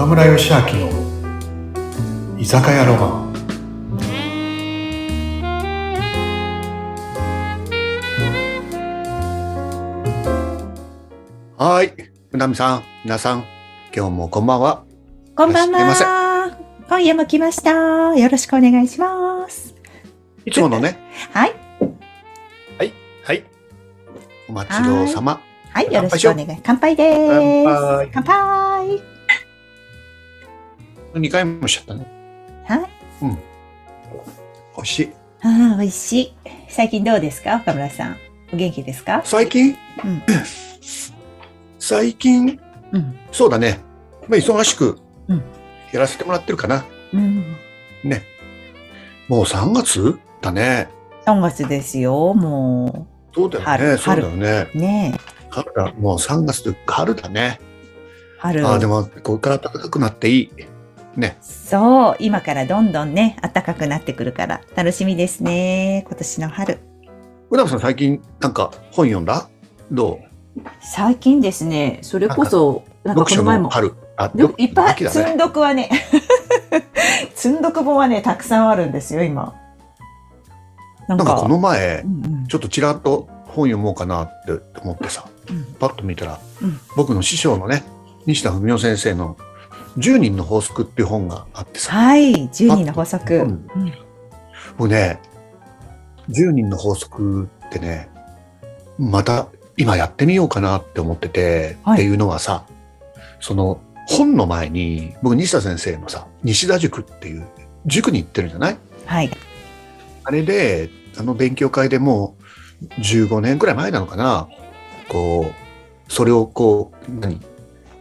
岡村義明の居酒屋ロマンはいうなみさん皆さん今日もこんばんはこんばんは。今夜も来ました。よろしくお願いします。いつものね はい。はいお待ちどうさまはい、よろしくお願い。乾杯で乾杯す。乾杯。2回もしちゃったね。はい。美味しい。ああ、美味しい。最近どうですか？岡村さん。お元気ですか？最近？うん。最近？うん。そうだね。まあ忙しくうん。やらせてもらってるかな、うん。ね。もう3月だね。3月ですよ、もそうだよね。春。そうだよね。う。ね。え。春だ。もう3月というか春だね。春。ああでもこれから暖かくなっていいね。そう、今からどんどんね、暖かくなってくるから、楽しみですね。今年の春。うなさん最近なんか本読んだ？ど最近ですね、それこそ、なんかこの前も、の春？あいっぱい、積んどくはね、積んどく本はね、たくさんあるんですよ、今。ななんかこの前うんうん。ちょっとちらっと本読もうかなって思ってさうん。パッと見たら、うん。僕の師匠のね西田文夫先生の「10人の法則」っていう本があってさ。はい、10人の法則。ううん。ん僕ね10人の法則ってねまた今やってみようかなって思ってて、はい。っていうのはさその本の前に僕西田先生のさ西田塾っていう塾に行ってるじゃない？はい。あれであの勉強会でもう15年くらい前なのかな？こうそれをこう何？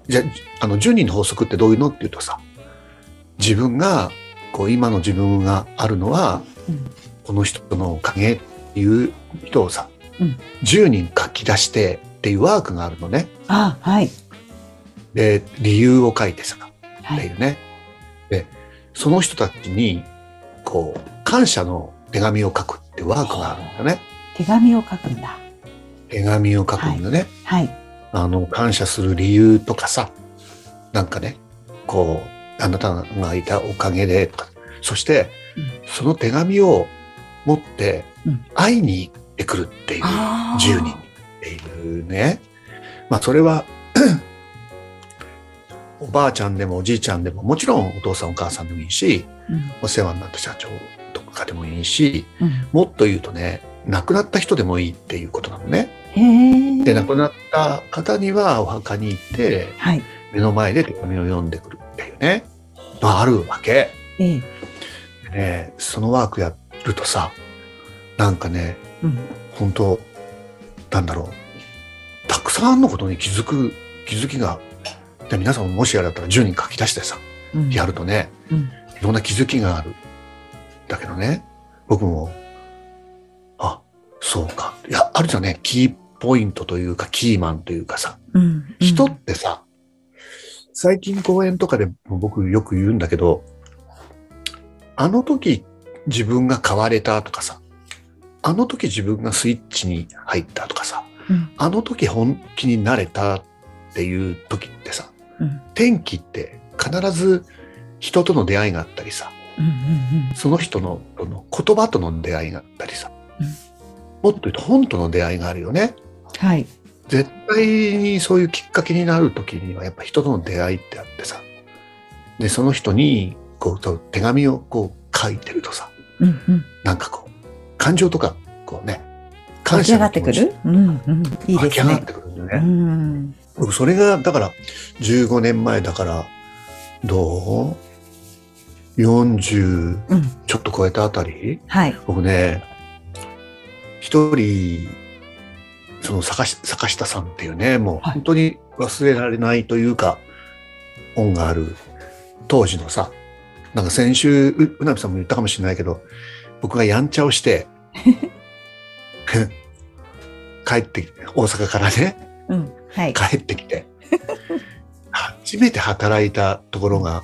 じゃあの10人の法則ってどういうのっていうとさ自分がこう今の自分があるのはうんこの人のおかげっていう人をさ、うん10人書き出してっていうワークがあるのね。あ、はい。で理由を書いてさはい。っていうね。でその人たちにこう感謝の手紙を書くってワークがあるんだね。手紙を書くんだ。手紙を書くんだね。はい。あの感謝する理由とかさなんかねこうあなたがいたおかげでとかそして、その手紙を持ってうん。会いに行ってくるっていうあー。10人っていうね。まあそれは おばあちゃんでもおじいちゃんでももちろんお父さんお母さんでもいいしうん。お世話になった社長とかでもいいしうん。もっと言うとね亡くなった人でもいいっていうことなのね。で亡くなった方にはお墓に行ってはい。目の前で手紙を読んでくるっていうねのがあるわけ。ええ。でねそのワークやるとさなんかねうん。本当なんだろうたくさんのことに気づく気づきがで皆さんももしやだったら10人書き出してさうんやるとねうん。いろんな気づきがあるだけどね僕もあそうかいやあるじゃんねキーポイントというかキーマンというかさうん。人ってさ、最近講演とかでも僕よく言うんだけど、あの時自分が変われたとかさ、あの時自分がスイッチに入ったとかさ、うん。あの時本気になれたっていう時ってさ、うん。天気って必ず人との出会いがあったりさ、うん。うん。その人のとの言葉との出会いがあったりさ、うんもっと言うと本との出会いがあるよね。はい。絶対にそういうきっかけになる時にはやっぱ人との出会いってあってさでその人にこう手紙をこう書いてるとさうん。うん。なんかこう感情とかこうね湧き上がってくる？うん。うん。いいですねち湧き上がっ。てくるんだようね、ん。僕それがだから15年前だからどう ?40 うん。ちょっと超えたあたり？はい。僕ね一人その坂し坂下さんっていうねもうはい本当に忘れられないというか、恩がある当時のさなんか先週ううなみさんも言ったかもしれないけど僕がやんちゃをして 帰ってきて大阪からねうん。はい。帰ってきて初めて働いたところが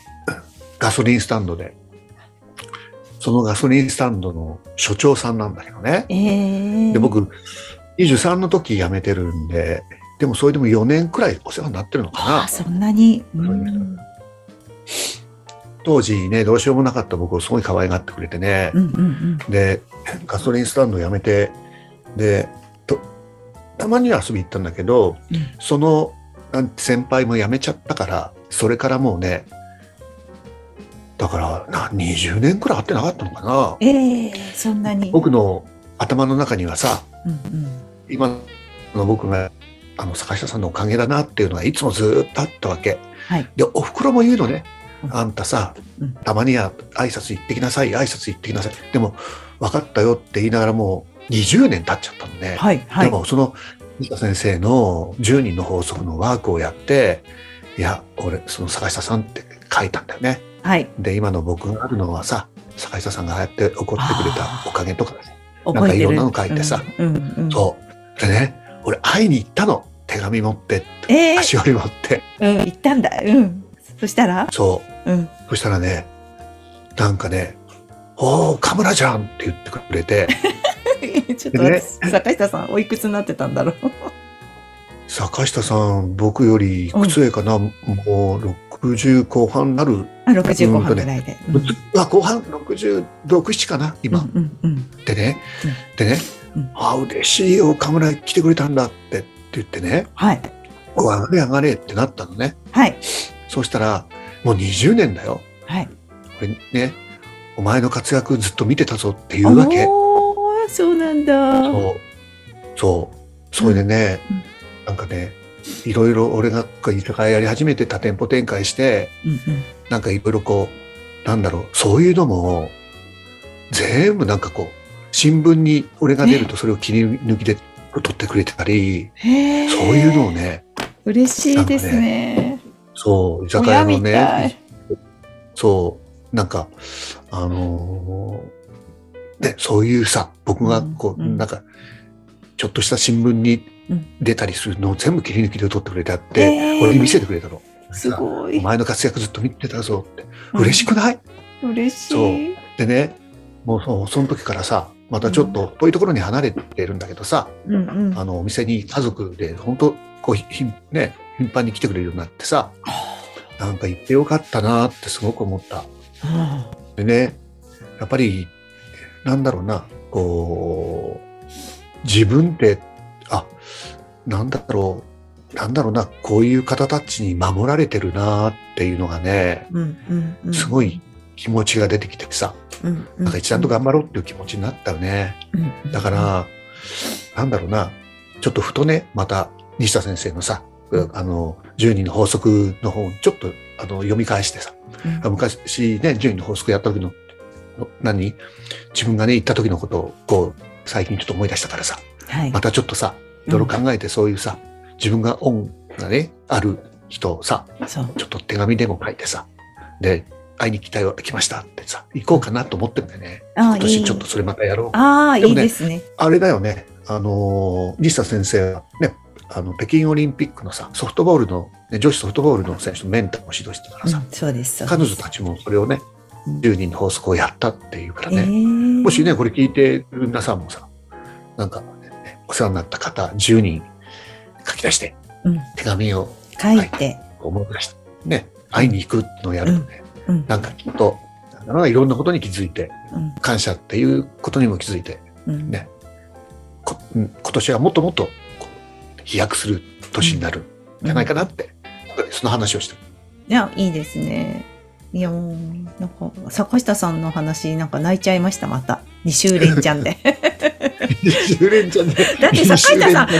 ガソリンスタンドでそのガソリンスタンドの所長さんなんだけどね。ええで、僕、23の時辞めてるんで、でもそれでも4年くらいお世話になってるのかああ、な。そんなに。うん。当時ね、どうしようもなかった僕をすごい可愛がってくれてね。うんうんで、ガソリンスタンド辞めて、で、とたまには遊び行ったんだけど、うんそのなんて先輩も辞めちゃったから、それからもうね、だからな20年くらい会ってなかったのかな。ええそんなに。僕の頭の中にはさ、うんうん。今の僕が、あの、坂下さんのおかげだなっていうのがいつもずっとあったわけ。はい。で、お袋も言うのねう。んあんたさうん、たまには挨拶行ってきなさい、挨拶行ってきなさい。でも、分かったよって言いながらもう20年経っちゃったのね。はいはい。でも、その、西田先生の10人の法則のワークをやって、いや、俺、その坂下さんって書いたんだよね。はい。で、今の僕があるのはさ、坂下さんがああやって怒ってくれたおかげとかね。なんかいろんなの書いてさうんうんうん。そう。でね、俺会いに行ったの。手紙持って、ええ足折り持って。うん、行ったんだ。うん。そしたら？そう。うん。そしたらね、なんかね、おー、カムラじゃんって言ってくれて、ちょっと待って、坂下さん、おいくつになってたんだろう？坂下さん、僕よりいくつ上かな、もう60後半なる。あ、65半ぐらいで。うんあ、後半？66、7かな、今。うんうんでね、うんでね、うんあ、嬉しいよ、カムラ来てくれたんだってって言ってね、はい。お上がれ上がれってなったのね。はい。そうしたら、もう20年だよ。はい。これね、お前の活躍ずっと見てたぞっていうわけ。おー、そうなんだ。そう。そう。それでね、うんなんかね、いろいろ俺が居酒屋やり始めて多店舗展開して、うんうん。なんかいろいろこう、なんだろう、そういうのも、全部なんかこう、新聞に俺が出るとそれを切り抜きで撮ってくれてたり。そういうのをね、嬉しいですね。そう、居酒屋のねい、そう、なんか、あのーね、そういうさ、僕がこう、うんうんなんか、ちょっとした新聞にうん出たりするのを全部切り抜きで撮ってくれてあって、へー俺に見せてくれたの。すごおい。前の活躍ずっと見てたぞって。うん嬉しくない、嬉しそうい。でね、もうその時からさ、またちょっと遠いところに離れてるんだけどさ、うんうん。あの、お店に家族で本当こう、ひんね、頻繁に来てくれるようになってさ、なんか行ってよかったなってすごく思った。あでね、やっぱり、なんだろうな、こう、自分って、あ、なんだろう、なんだろうな、こういう方たちに守られてるなっていうのがね、ーうんうんうん。すごい気持ちが出てきてさ、うんうん。なんか一段と頑張ろうっていう気持ちになったよね。うんうん。だか、ら、なんだろうな、ちょっとふとね、また西田先生のさ、あの、10人の法則の本、ちょっとあの読み返してさ、うん。昔ね、10人の法則やった時の、の何？自分がね、言った時のことを、こう、最近ちょっと思い出したからさ、はい。またちょっとさ、いろいろ考えてそういうさ、自分が恩がね、ある人をさ。ちょっと手紙でも書いてさ、で、会いに来たよ、来ましたってさ、行こうかなと思ってんだよね。今年いちょっとそれまたやろう。ああ、ねいですね。あれだよね、あのー、西田先生はね、あの、北京オリンピックのさ、ソフトボールの、ね、女子ソフトボールの選手のメンターを指導してたからさ、うんそうです。彼女たちもそれをね、うん10人の法則をやったっていうからえね、ーもしね、これ聞いてる皆さんもさ、なんか、ね、お世話になった方10人書き出して、うん。手紙を書いて、思い出して、ね、会いに行くのをやるとね、うん。なんかきっと、いろんなことに気づいて、うん。感謝っていうことにも気づいて、うん。ね。今年はもっともっと飛躍する年になるん。じゃないかなって、その話をして。いや、いいですね。いや、もうなんか、坂下さんの話、なんか泣いちゃいました、また。2週連チャンで。20連チャンでだってさん20連チャンで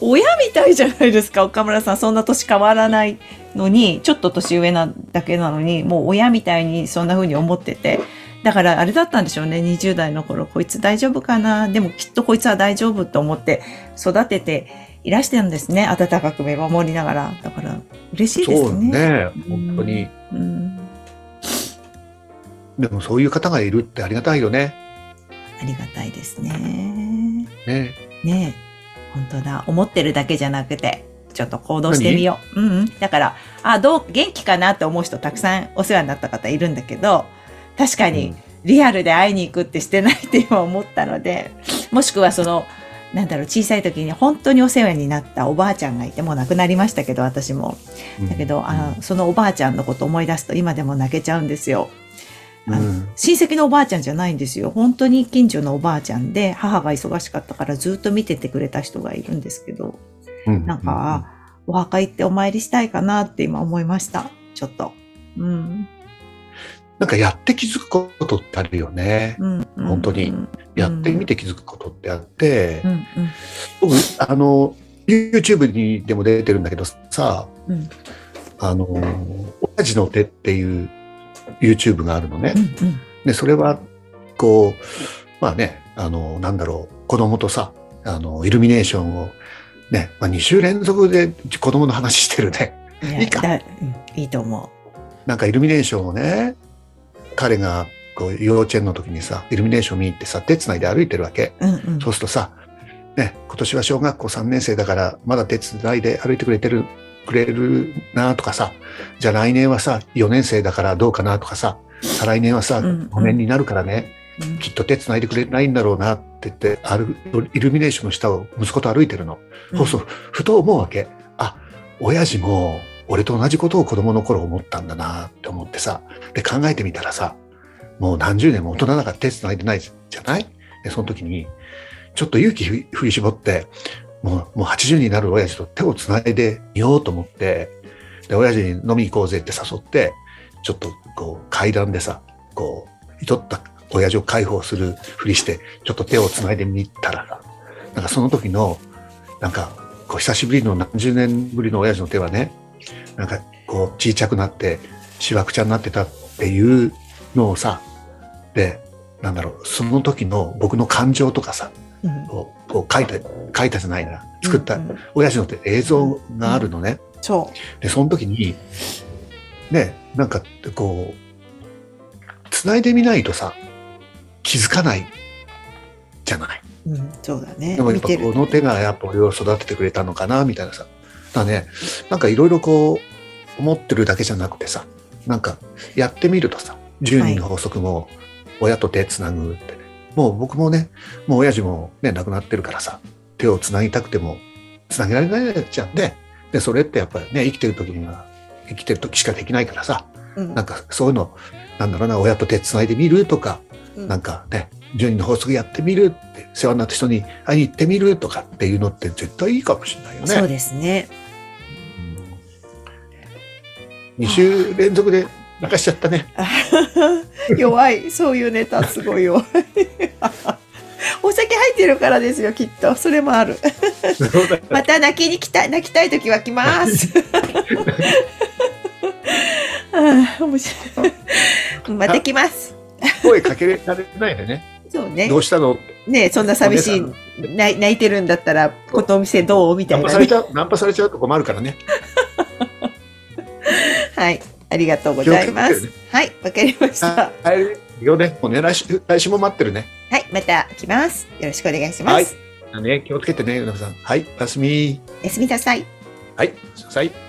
親みたいじゃないですか、岡村さん。そんな年変わらないのに、ちょっと年上なだけなのに、もう親みたいにそんな風に思ってて。だからあれだったんでしょうね、20代の頃。こいつ大丈夫かな？でもきっとこいつは大丈夫と思って育てていらしてるんですね。温かく見守りながら。だから嬉しいですそうね。ね本当にうん。でもそういう方がいるってありがたいよねありがたいですね。ねねえ、本当だ。思ってるだけじゃなくて、ちょっと行動してみよう。うんうん。だから、あ、どう、元気かなって思う人たくさんお世話になった方いるんだけど、確かにリアルで会いに行くってしてないって今思ったので、もしくはその、なんだろう、小さい時に本当にお世話になったおばあちゃんがいて、もう亡くなりましたけど、私も。だけど、あの、そのおばあちゃんのこと思い出すと今でも泣けちゃうんですよ。うん、親戚のおばあちゃんじゃないんですよ。本当に近所のおばあちゃんで、母が忙しかったからずっと見ててくれた人がいるんですけど、うんなんか、お墓行ってお参りしたいかなって今思いました。ちょっと。うん。なんかやって気づくことってあるよね。うん。うん本当にうんやってみて気づくことってあって、うん。僕、あの、YouTube にでも出てるんだけどさ、うん。あの、親父の手っていう YouTube があるのねう。ん。うん。で、それは、こう、まあね、あの、なんだろう、子供とさ、あの、イルミネーションを、ね、まあ2週連続で子供の話してるね。やいいかいいと思なんかイルミネーションをね、彼が、こう、幼稚園の時にさ、イルミネーション見に行ってさ、手繋いで歩いてるわけ。う。うん。うん。そうするとさ、ね、今年は小学校3年生だから、まだ手伝いで歩いてくれてる、くれるなとかさ、じゃあ来年はさ、4年生だからどうかなとかさ、再来年はさ、うんうん。5年になるからね、うん。きっと手伝いでくれないんだろうなって言って、歩イルミネーションの下を息子と歩いてるの。そうそう、ふと思うわけ。あ、親父も俺と同じことを子供の頃思ったんだなって思ってさ、で考えてみたらさ、もう何十年も大人だから手繋いでないじゃない？で、その時に、ちょっと勇気ふ振り絞って、もう、もう80になる親父と手を繋いでみようと思って、で、親父に飲み行こうぜって誘って、ちょっとこう階段でさ、こう、糸った親父を解放するふりして、ちょっと手を繋いでみたら、なんかその時の、なんか、こう久しぶりの何十年ぶりの親父の手はね、なんかこう小さくなって、しわくちゃになってたっていうのをさ、で、なんだろう、その時の僕の感情とかさ、うん。こう書いた、書いたじゃないな、作った親父の手映像があるのね。そで、その時に、ね、なんかこう、繋いでみないとさ、気づかないじゃない。う。うん。そうだね。でもやっぱ。この手がやっぱ俺を育ててくれたのかな、みたいなさ。だね、なんかいろいろこう、思ってるだけじゃなくてさ、なんかやってみるとさ、10人の法則も親と手つなぐってね。もう僕もね、もう親父もね、亡くなってるからさ、手をつなぎたくてもつなげられないじゃんね。で、それってやっぱりね、生きてる時には、生きてる時しかできないからさ、うんなんかそういうの、なんだろうな、親と手つないでみるとか、うんなんかね、10人の法則やってみるって、世話になった人に会いに行ってみるとかっていうのって絶対いいかもしれないよね。そうですね。2週連続で泣かしちゃったね。弱い。そういうネタすごい弱い。お酒入ってるからですよ、きっと。それもある。また泣きに来たい、泣きたい時は来ます。ああ、面白い。また来ます。声かけられないでね。そうねど。うしたの？ねそんな寂しい、泣い泣いてるんだったら、このお店どう？みたいなね。ナンパされちゃう、ナンパされちゃうと困るからね。はい。ありがとうございます。ねはい、わかりました。ははい。よね。もうね、来週、来週も待ってるね。い、また来ます。よろしくお願いします。はいね、気をつけてね、皆さん。はい。おやすみ。おやすみなさい。はい。おやすみなさい。